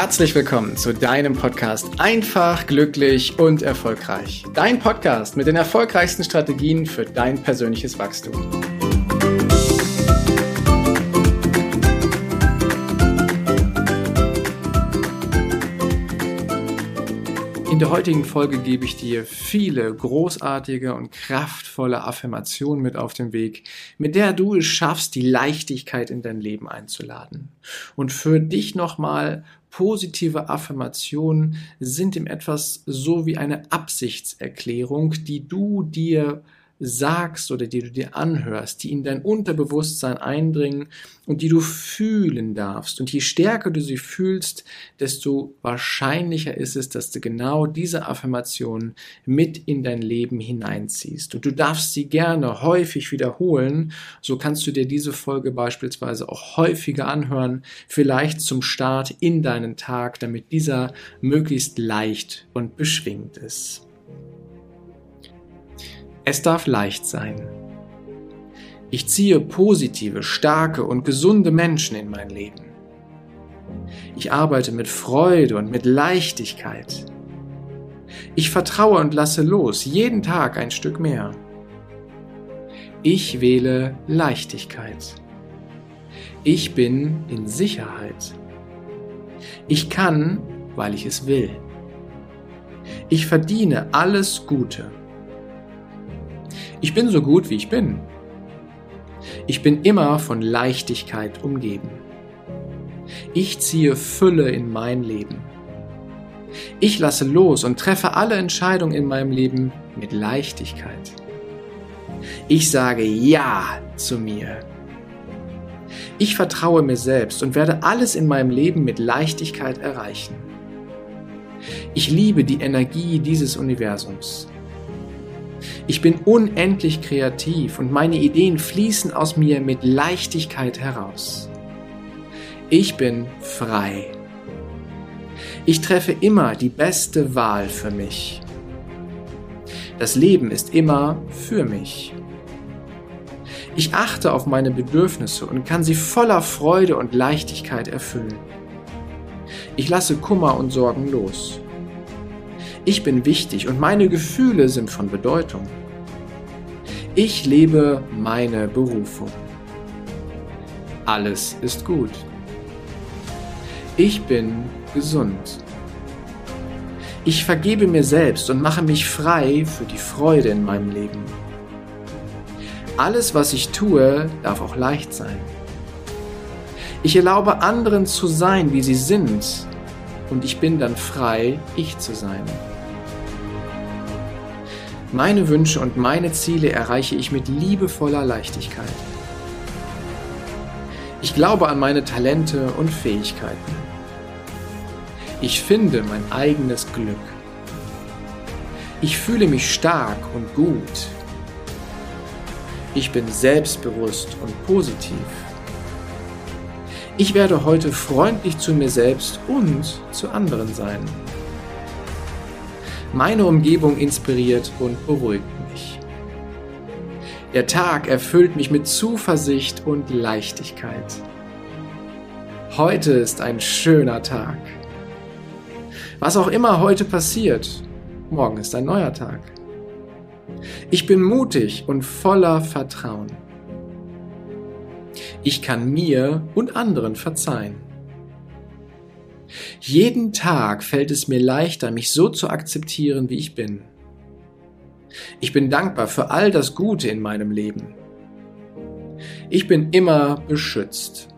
Herzlich willkommen zu deinem Podcast Einfach, glücklich und erfolgreich. Dein Podcast mit den erfolgreichsten Strategien für dein persönliches Wachstum. In der heutigen Folge gebe ich dir viele großartige und kraftvolle Affirmationen mit auf den Weg, mit der du es schaffst, die Leichtigkeit in dein Leben einzuladen. Und für dich nochmal positive Affirmationen sind im etwas so wie eine Absichtserklärung, die du dir sagst oder die du dir anhörst, die in dein Unterbewusstsein eindringen und die du fühlen darfst. Und je stärker du sie fühlst, desto wahrscheinlicher ist es, dass du genau diese Affirmation mit in dein Leben hineinziehst. Und du darfst sie gerne häufig wiederholen. So kannst du dir diese Folge beispielsweise auch häufiger anhören, vielleicht zum Start in deinen Tag, damit dieser möglichst leicht und beschwingt ist. Es darf leicht sein. Ich ziehe positive, starke und gesunde Menschen in mein Leben. Ich arbeite mit Freude und mit Leichtigkeit. Ich vertraue und lasse los, jeden Tag ein Stück mehr. Ich wähle Leichtigkeit. Ich bin in Sicherheit. Ich kann, weil ich es will. Ich verdiene alles Gute. Ich bin so gut, wie ich bin. Ich bin immer von Leichtigkeit umgeben. Ich ziehe Fülle in mein Leben. Ich lasse los und treffe alle Entscheidungen in meinem Leben mit Leichtigkeit. Ich sage Ja zu mir. Ich vertraue mir selbst und werde alles in meinem Leben mit Leichtigkeit erreichen. Ich liebe die Energie dieses Universums. Ich bin unendlich kreativ und meine Ideen fließen aus mir mit Leichtigkeit heraus. Ich bin frei. Ich treffe immer die beste Wahl für mich. Das Leben ist immer für mich. Ich achte auf meine Bedürfnisse und kann sie voller Freude und Leichtigkeit erfüllen. Ich lasse Kummer und Sorgen los. Ich bin wichtig und meine Gefühle sind von Bedeutung. Ich lebe meine Berufung. Alles ist gut. Ich bin gesund. Ich vergebe mir selbst und mache mich frei für die Freude in meinem Leben. Alles, was ich tue, darf auch leicht sein. Ich erlaube anderen zu sein, wie sie sind, und ich bin dann frei, ich zu sein. Meine Wünsche und meine Ziele erreiche ich mit liebevoller Leichtigkeit. Ich glaube an meine Talente und Fähigkeiten. Ich finde mein eigenes Glück. Ich fühle mich stark und gut. Ich bin selbstbewusst und positiv. Ich werde heute freundlich zu mir selbst und zu anderen sein. Meine Umgebung inspiriert und beruhigt mich. Der Tag erfüllt mich mit Zuversicht und Leichtigkeit. Heute ist ein schöner Tag. Was auch immer heute passiert, morgen ist ein neuer Tag. Ich bin mutig und voller Vertrauen. Ich kann mir und anderen verzeihen. Jeden Tag fällt es mir leichter, mich so zu akzeptieren, wie ich bin. Ich bin dankbar für all das Gute in meinem Leben. Ich bin immer beschützt.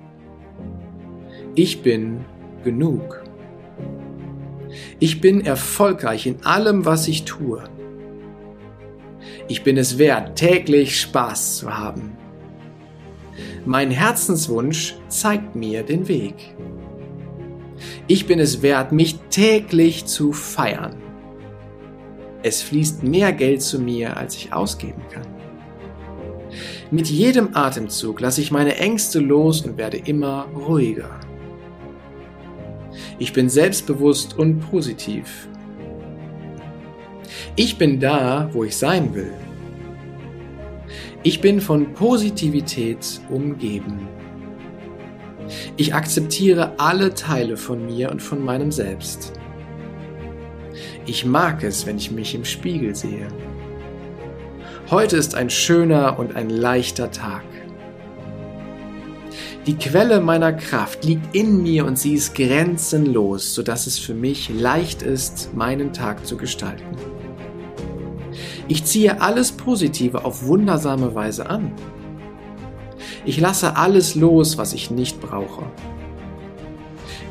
Ich bin genug. Ich bin erfolgreich in allem, was ich tue. Ich bin es wert, täglich Spaß zu haben. Mein Herzenswunsch zeigt mir den Weg. Ich bin es wert, mich täglich zu feiern. Es fließt mehr Geld zu mir, als ich ausgeben kann. Mit jedem Atemzug lasse ich meine Ängste los und werde immer ruhiger. Ich bin selbstbewusst und positiv. Ich bin da, wo ich sein will. Ich bin von Positivität umgeben. Ich akzeptiere alle Teile von mir und von meinem Selbst. Ich mag es, wenn ich mich im Spiegel sehe. Heute ist ein schöner und ein leichter Tag. Die Quelle meiner Kraft liegt in mir und sie ist grenzenlos, sodass es für mich leicht ist, meinen Tag zu gestalten. Ich ziehe alles Positive auf wundersame Weise an. Ich lasse alles los, was ich nicht brauche.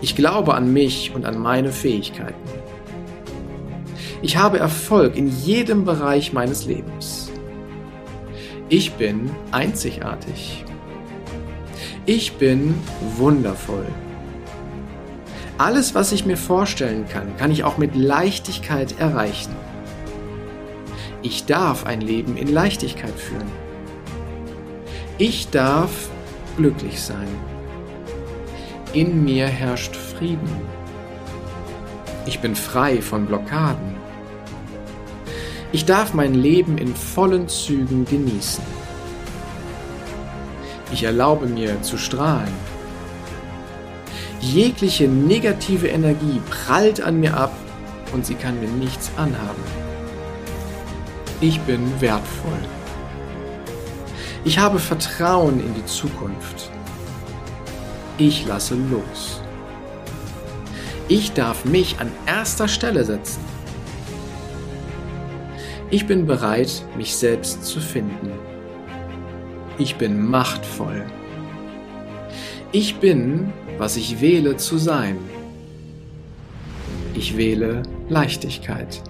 Ich glaube an mich und an meine Fähigkeiten. Ich habe Erfolg in jedem Bereich meines Lebens. Ich bin einzigartig. Ich bin wundervoll. Alles, was ich mir vorstellen kann, kann ich auch mit Leichtigkeit erreichen. Ich darf ein Leben in Leichtigkeit führen. Ich darf glücklich sein. In mir herrscht Frieden. Ich bin frei von Blockaden. Ich darf mein Leben in vollen Zügen genießen. Ich erlaube mir zu strahlen. Jegliche negative Energie prallt an mir ab und sie kann mir nichts anhaben. Ich bin wertvoll. Ich habe Vertrauen in die Zukunft. Ich lasse los. Ich darf mich an erster Stelle setzen. Ich bin bereit, mich selbst zu finden. Ich bin machtvoll. Ich bin, was ich wähle zu sein. Ich wähle Leichtigkeit.